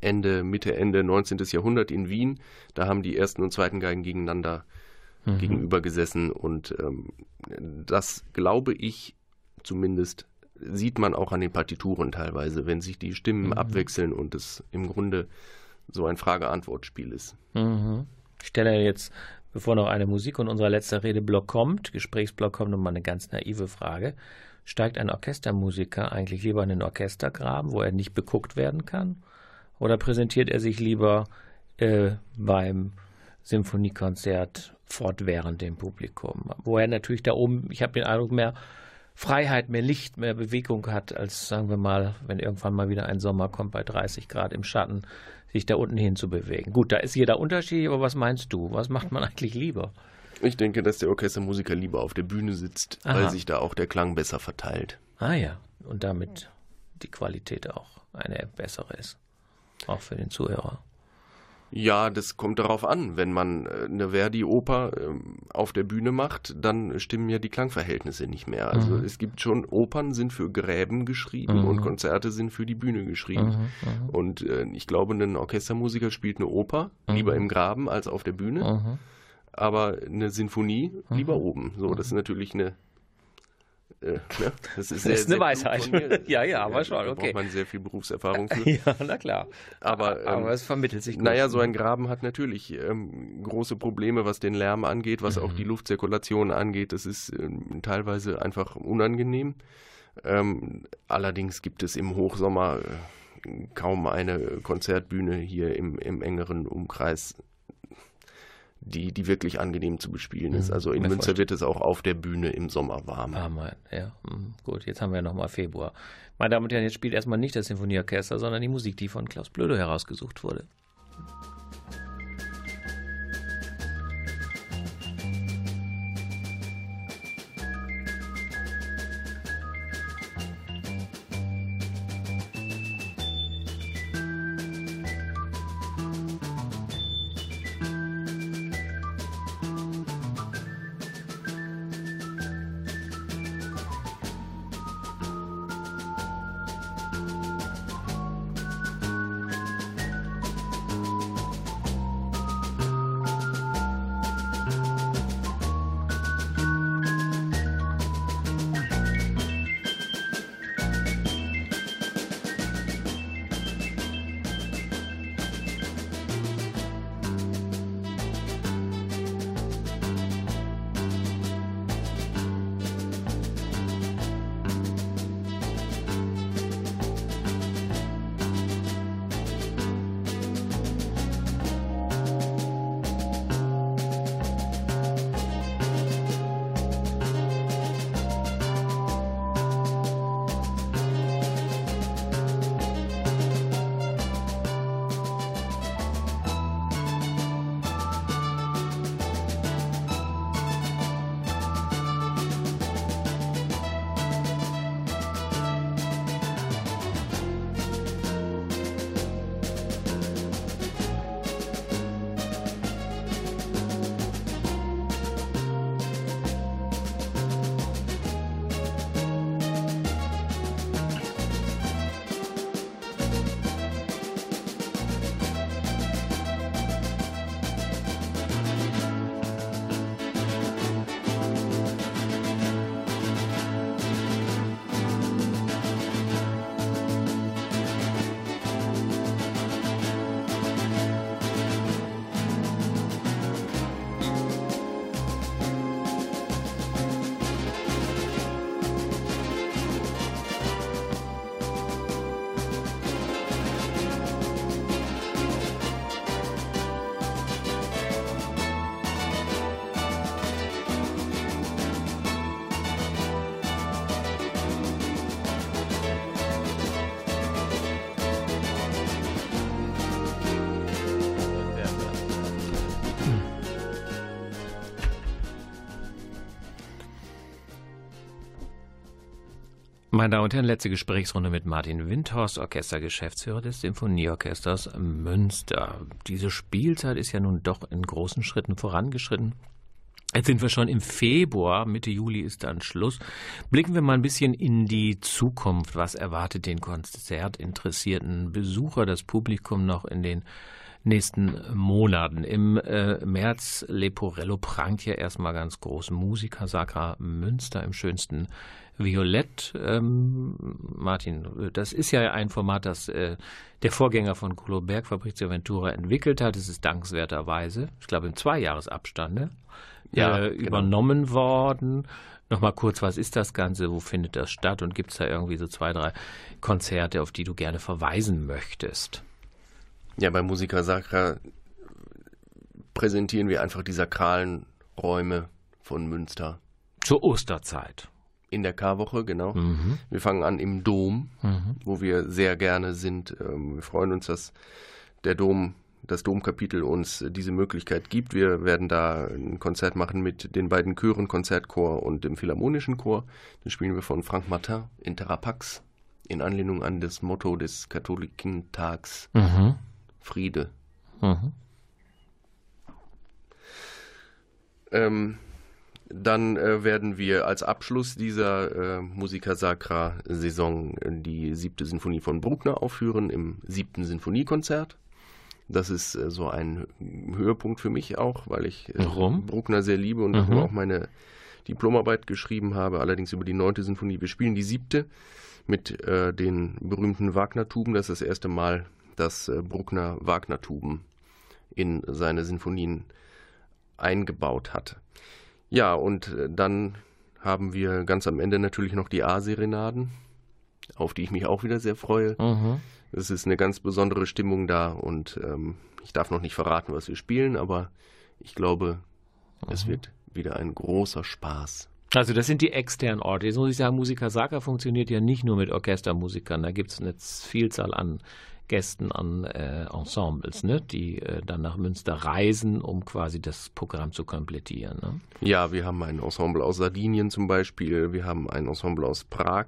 Ende, Mitte, Ende 19. Jahrhundert in Wien. Da haben die ersten und zweiten Geigen gegeneinander mhm. gegenüber gesessen. Und ähm, das glaube ich zumindest sieht man auch an den Partituren teilweise, wenn sich die Stimmen mhm. abwechseln und es im Grunde so ein Frage-Antwort-Spiel ist. Mhm. Ich stelle jetzt, bevor noch eine Musik und unser letzter Redeblock kommt, Gesprächsblock kommt, nochmal eine ganz naive Frage. Steigt ein Orchestermusiker eigentlich lieber in den Orchestergraben, wo er nicht beguckt werden kann? Oder präsentiert er sich lieber äh, beim Symphoniekonzert fortwährend dem Publikum? Wo er natürlich da oben, ich habe den Eindruck, mehr Freiheit, mehr Licht, mehr Bewegung hat, als sagen wir mal, wenn irgendwann mal wieder ein Sommer kommt bei 30 Grad im Schatten, sich da unten hin zu bewegen. Gut, da ist jeder unterschiedlich, aber was meinst du? Was macht man eigentlich lieber? Ich denke, dass der Orchestermusiker lieber auf der Bühne sitzt, Aha. weil sich da auch der Klang besser verteilt. Ah ja, und damit die Qualität auch eine bessere ist auch für den Zuhörer. Ja, das kommt darauf an. Wenn man äh, eine Verdi-Oper ähm, auf der Bühne macht, dann stimmen ja die Klangverhältnisse nicht mehr. Also mhm. es gibt schon Opern sind für Gräben geschrieben mhm. und Konzerte sind für die Bühne geschrieben. Mhm. mhm. Und äh, ich glaube, ein Orchestermusiker spielt eine Oper lieber mhm. im Graben als auf der Bühne, mhm. aber eine Sinfonie lieber oben. So, das ist natürlich eine äh, ne? Das ist, <laughs> sehr, das ist eine Weisheit. <laughs> ja, ja, aber schon, okay. Da braucht man sehr viel Berufserfahrung für. <laughs> ja, na klar. Aber, ähm, aber es vermittelt sich gut. Naja, so ein Graben hat natürlich ähm, große Probleme, was den Lärm angeht, was mhm. auch die Luftzirkulation angeht. Das ist ähm, teilweise einfach unangenehm. Ähm, allerdings gibt es im Hochsommer äh, kaum eine Konzertbühne hier im, im engeren Umkreis, die, die wirklich angenehm zu bespielen ist. Mhm. Also in Münster wird es auch auf der Bühne im Sommer warm. Ah, mein, ja. Mhm. Gut, jetzt haben wir nochmal Februar. Meine Damen und Herren, jetzt spielt erstmal nicht das Sinfonieorchester, sondern die Musik, die von Klaus Blödo herausgesucht wurde. Meine Damen und Herren, letzte Gesprächsrunde mit Martin Windhorst, Orchestergeschäftsführer des Symphonieorchesters Münster. Diese Spielzeit ist ja nun doch in großen Schritten vorangeschritten. Jetzt sind wir schon im Februar, Mitte Juli ist dann Schluss. Blicken wir mal ein bisschen in die Zukunft. Was erwartet den konzertinteressierten Besucher, das Publikum noch in den nächsten Monaten. Im äh, März Leporello prangt ja erstmal ganz groß Musiker Sacra Münster im schönsten Violett. Ähm, Martin, das ist ja ein Format, das äh, der Vorgänger von Berg, Fabrizio Ventura, entwickelt hat. Es ist dankenswerterweise, ich glaube, im Zweijahresabstand ne? ja, äh, genau. übernommen worden. Nochmal kurz, was ist das Ganze? Wo findet das statt? Und gibt es da irgendwie so zwei, drei Konzerte, auf die du gerne verweisen möchtest? Ja, bei Musica Sacra präsentieren wir einfach die sakralen Räume von Münster. Zur Osterzeit. In der Karwoche, genau. Mhm. Wir fangen an im Dom, mhm. wo wir sehr gerne sind. Ähm, wir freuen uns, dass der Dom, das Domkapitel uns diese Möglichkeit gibt. Wir werden da ein Konzert machen mit den beiden Chören, Konzertchor und dem Philharmonischen Chor. Dann spielen wir von Frank Martin in Terrapax in Anlehnung an das Motto des Katholikentags. Mhm. Friede. Mhm. Ähm, dann äh, werden wir als Abschluss dieser äh, Musica Sacra Saison die siebte Sinfonie von Bruckner aufführen im siebten Sinfoniekonzert. Das ist äh, so ein Höhepunkt für mich auch, weil ich äh, Bruckner sehr liebe und mhm. auch meine Diplomarbeit geschrieben habe, allerdings über die neunte Sinfonie. Wir spielen die siebte mit äh, den berühmten Wagner-Tuben. Das ist das erste Mal, dass äh, Bruckner Wagner-Tuben in seine Sinfonien eingebaut hat. Ja, und äh, dann haben wir ganz am Ende natürlich noch die A-Serenaden, auf die ich mich auch wieder sehr freue. Mhm. Es ist eine ganz besondere Stimmung da und ähm, ich darf noch nicht verraten, was wir spielen, aber ich glaube, mhm. es wird wieder ein großer Spaß. Also das sind die externen Orte. Jetzt muss ich sagen, Musiker Saka funktioniert ja nicht nur mit Orchestermusikern. Da gibt es eine Vielzahl an Gästen an äh, Ensembles, ne? die äh, dann nach Münster reisen, um quasi das Programm zu komplettieren. Ne? Ja, wir haben ein Ensemble aus Sardinien zum Beispiel, wir haben ein Ensemble aus Prag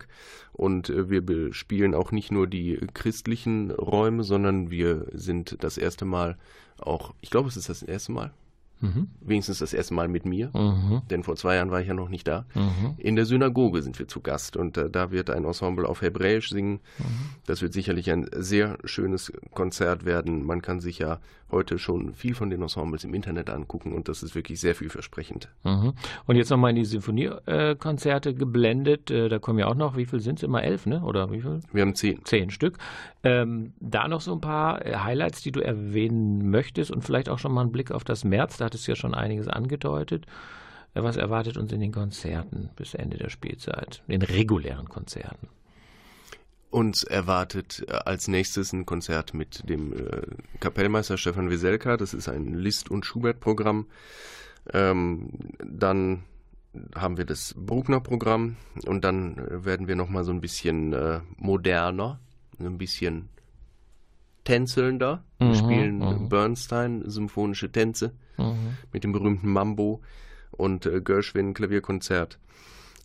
und äh, wir bespielen auch nicht nur die christlichen Räume, sondern wir sind das erste Mal auch, ich glaube, es ist das erste Mal, Mhm. Wenigstens das erste Mal mit mir, mhm. denn vor zwei Jahren war ich ja noch nicht da. Mhm. In der Synagoge sind wir zu Gast und äh, da wird ein Ensemble auf Hebräisch singen. Mhm. Das wird sicherlich ein sehr schönes Konzert werden. Man kann sich ja heute schon viel von den Ensembles im Internet angucken und das ist wirklich sehr vielversprechend. Mhm. Und jetzt nochmal in die Sinfoniekonzerte geblendet. Äh, da kommen ja auch noch, wie viel sind es immer? Elf, ne? Oder wie viel? Wir haben zehn. Zehn Stück. Ähm, da noch so ein paar äh, Highlights, die du erwähnen möchtest und vielleicht auch schon mal einen Blick auf das März. Da hattest ja schon einiges angedeutet. Äh, was erwartet uns in den Konzerten bis Ende der Spielzeit, in regulären Konzerten? Uns erwartet äh, als nächstes ein Konzert mit dem äh, Kapellmeister Stefan Wieselka. Das ist ein Liszt- und Schubert-Programm. Ähm, dann haben wir das Bruckner-Programm und dann werden wir nochmal so ein bisschen äh, moderner, ein bisschen tänzelnder. Wir mhm, spielen mhm. Bernstein, symphonische Tänze mhm. mit dem berühmten Mambo und äh, Gershwin Klavierkonzert.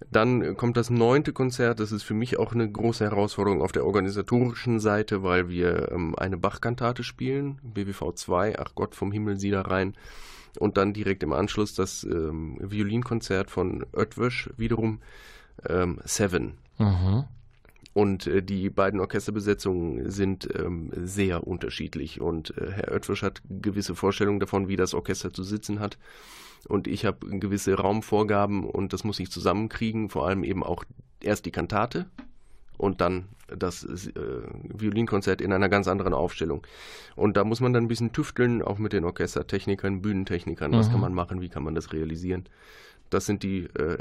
Dann kommt das neunte Konzert. Das ist für mich auch eine große Herausforderung auf der organisatorischen Seite, weil wir ähm, eine Bachkantate spielen, BWV 2, Ach Gott vom Himmel sieh da rein. Und dann direkt im Anschluss das ähm, Violinkonzert von Oetwisch, wiederum ähm, Seven. Mhm. Und äh, die beiden Orchesterbesetzungen sind ähm, sehr unterschiedlich. Und äh, Herr Oetwisch hat gewisse Vorstellungen davon, wie das Orchester zu sitzen hat und ich habe gewisse Raumvorgaben und das muss ich zusammenkriegen, vor allem eben auch erst die Kantate und dann das äh, Violinkonzert in einer ganz anderen Aufstellung. Und da muss man dann ein bisschen tüfteln, auch mit den Orchestertechnikern, Bühnentechnikern, mhm. was kann man machen, wie kann man das realisieren. Das sind die äh,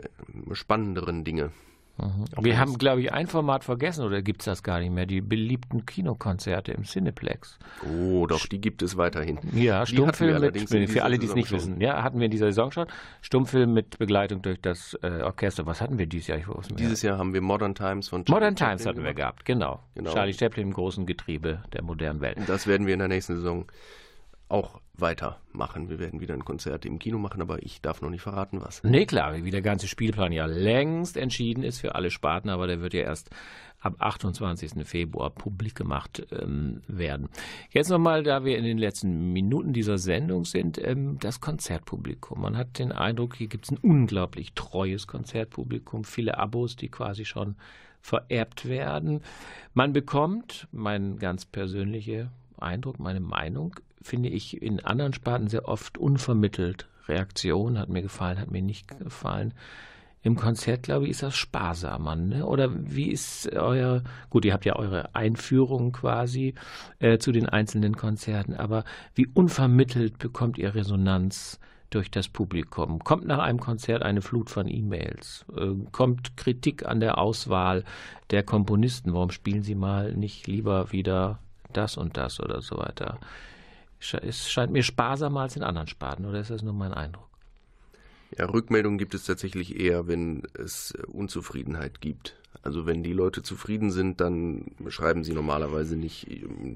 spannenderen Dinge. Mhm. Wir haben, glaube ich, ein Format vergessen oder gibt es das gar nicht mehr? Die beliebten Kinokonzerte im Cineplex. Oh, doch, die gibt es weiterhin. Ja, Stummfilm mit, für alle, die es nicht schon. wissen. Ja, hatten wir in dieser Saison schon. Stummfilm mit Begleitung durch das äh, Orchester. Was hatten wir dieses Jahr? Ich dieses Jahr haben wir Modern Times von Charlie Modern Times hatten wir gehabt, genau. genau. Charlie Chaplin im großen Getriebe der modernen Welt. Das werden wir in der nächsten Saison auch weitermachen. Wir werden wieder ein Konzert im Kino machen, aber ich darf noch nicht verraten, was. Nee, klar, wie der ganze Spielplan ja längst entschieden ist für alle Sparten, aber der wird ja erst ab 28. Februar publik gemacht ähm, werden. Jetzt nochmal, da wir in den letzten Minuten dieser Sendung sind, ähm, das Konzertpublikum. Man hat den Eindruck, hier gibt es ein unglaublich treues Konzertpublikum, viele Abos, die quasi schon vererbt werden. Man bekommt, mein ganz persönlicher Eindruck, meine Meinung, finde ich in anderen Sparten sehr oft unvermittelt. Reaktion hat mir gefallen, hat mir nicht gefallen. Im Konzert, glaube ich, ist das sparsamer, ne? Oder wie ist euer, gut, ihr habt ja eure Einführung quasi äh, zu den einzelnen Konzerten, aber wie unvermittelt bekommt ihr Resonanz durch das Publikum? Kommt nach einem Konzert eine Flut von E-Mails? Äh, kommt Kritik an der Auswahl der Komponisten? Warum spielen sie mal nicht lieber wieder das und das oder so weiter? Es scheint mir sparsamer als in anderen Sparten, oder ist das nur mein Eindruck? Ja, Rückmeldungen gibt es tatsächlich eher, wenn es Unzufriedenheit gibt. Also wenn die Leute zufrieden sind, dann schreiben sie normalerweise nicht,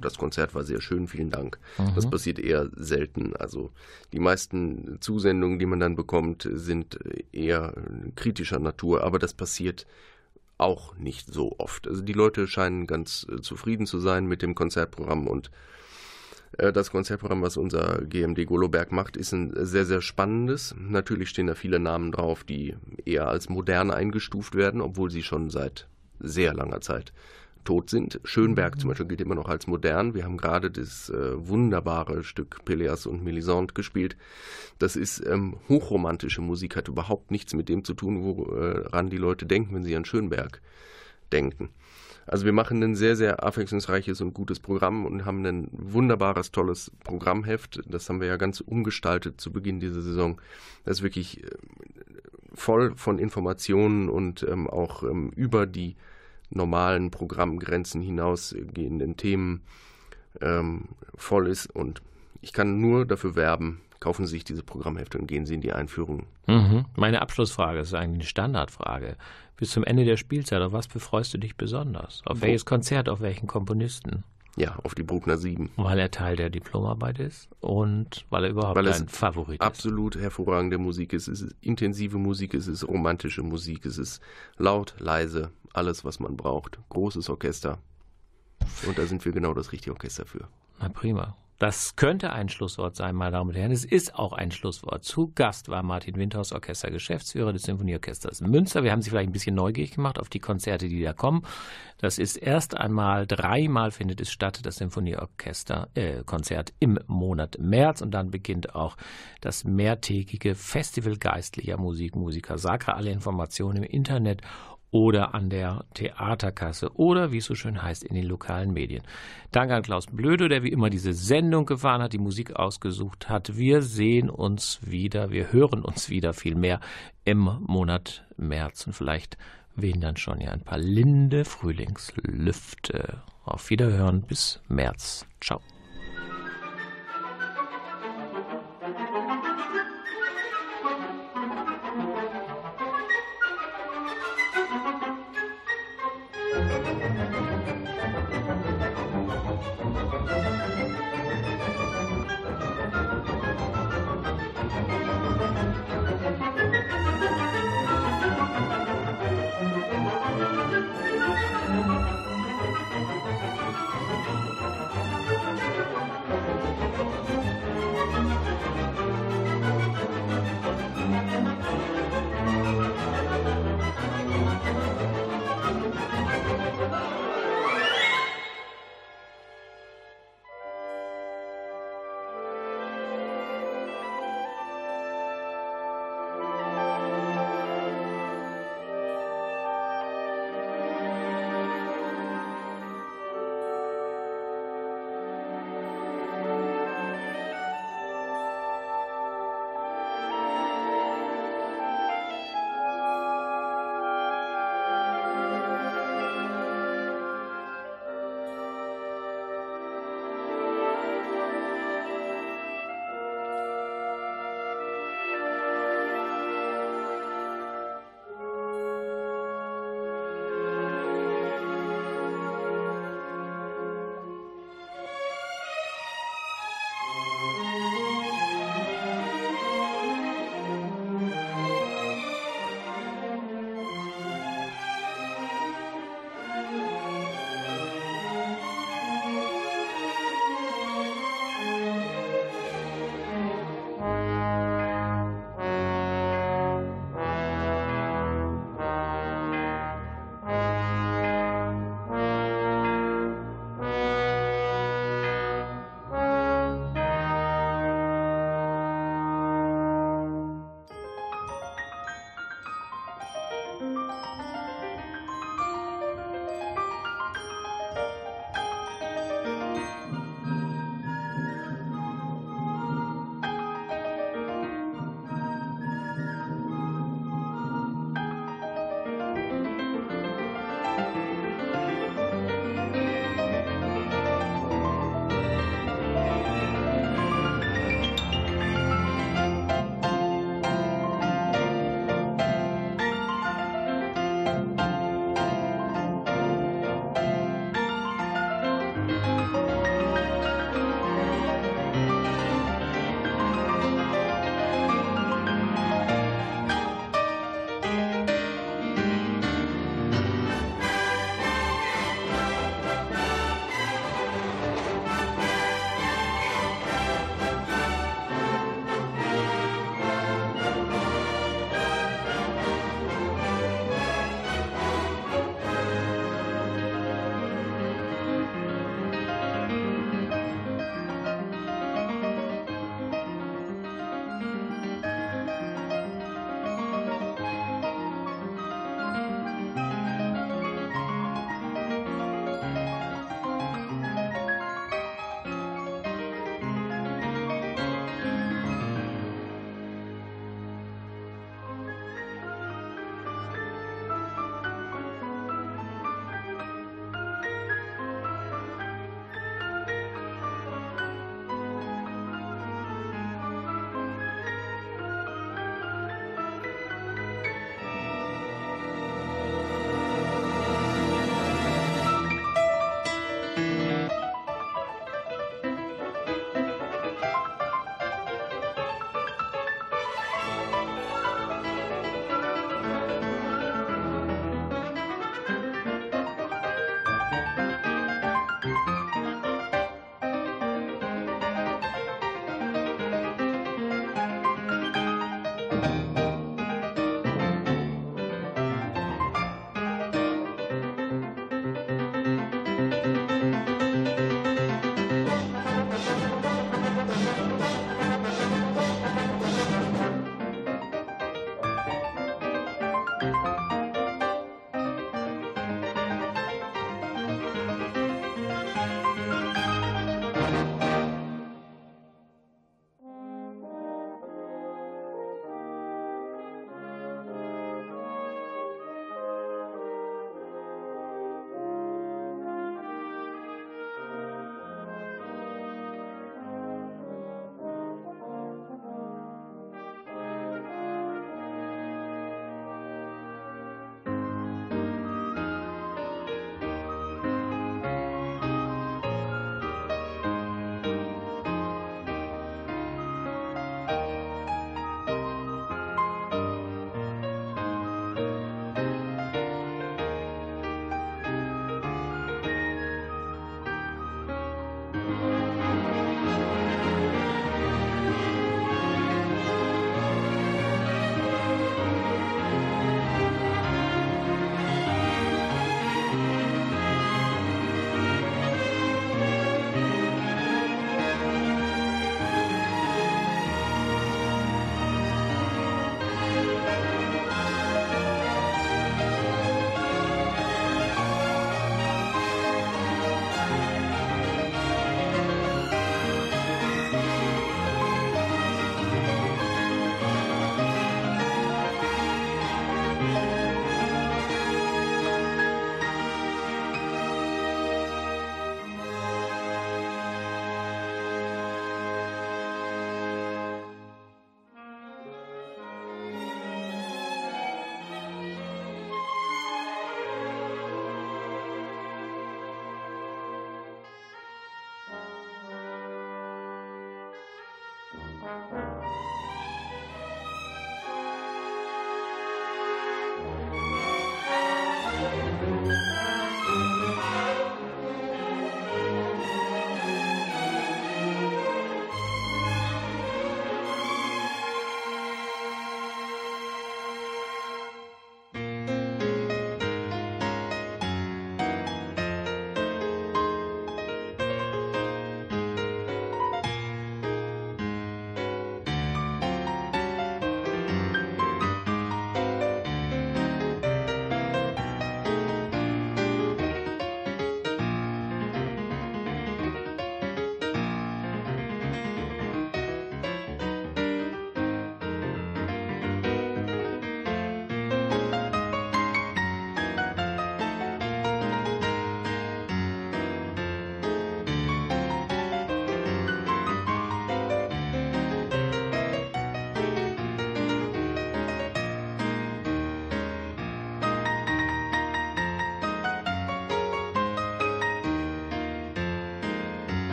das Konzert war sehr schön, vielen Dank. Mhm. Das passiert eher selten. Also die meisten Zusendungen, die man dann bekommt, sind eher kritischer Natur, aber das passiert auch nicht so oft. Also die Leute scheinen ganz zufrieden zu sein mit dem Konzertprogramm und äh, das Konzertprogramm, was unser GMD Goloberg macht, ist ein sehr, sehr spannendes. Natürlich stehen da viele Namen drauf, die eher als modern eingestuft werden, obwohl sie schon seit sehr langer Zeit tot sind. Schönberg zum Beispiel gilt immer noch als modern. Wir haben gerade das äh, wunderbare Stück Peleas und Melisande gespielt. Das ist ähm, hochromantische Musik, hat überhaupt nichts mit dem zu tun, woran die Leute denken, wenn sie an Schönberg denken. Also wir machen ein sehr, sehr abwechslungsreiches und gutes Programm und haben ein wunderbares, tolles Programmheft. Das haben wir ja ganz umgestaltet zu Beginn dieser Saison. Das ist wirklich äh, voll von Informationen und ähm, auch ähm, über die normalen Programmgrenzen hinausgehenden Themen ähm, voll ist. Und ich kann nur dafür werben, kaufen Sie sich diese Programmhefte und gehen Sie in die Einführung. Mhm. Meine Abschlussfrage ist eigentlich eine Standardfrage bis zum Ende der Spielzeit, auf was befreust du dich besonders? Auf Wo? welches Konzert, auf welchen Komponisten? Ja, auf die Bruckner 7. Weil er Teil der Diplomarbeit ist und weil er überhaupt weil dein Favorit ist. Absolut hervorragende Musik ist. Es ist intensive Musik, es ist romantische Musik, es ist laut, leise, alles, was man braucht. Großes Orchester. Und da sind wir genau das richtige Orchester für. Na prima. Das könnte ein Schlusswort sein, meine Damen und Herren. Es ist auch ein Schlusswort. Zu Gast war Martin Windhaus, Orchestergeschäftsführer des Sinfonieorchesters Münster. Wir haben Sie vielleicht ein bisschen neugierig gemacht auf die Konzerte, die da kommen. Das ist erst einmal dreimal findet es statt, das Sinfonieorchester-Konzert äh, im Monat März. Und dann beginnt auch das mehrtägige Festival geistlicher Musik, Musiker Sacra. Alle Informationen im Internet oder an der Theaterkasse oder, wie es so schön heißt, in den lokalen Medien. Danke an Klaus Blöde, der wie immer diese Sendung gefahren hat, die Musik ausgesucht hat. Wir sehen uns wieder, wir hören uns wieder viel mehr im Monat März und vielleicht wehen dann schon ja ein paar linde Frühlingslüfte. Auf Wiederhören bis März. Ciao.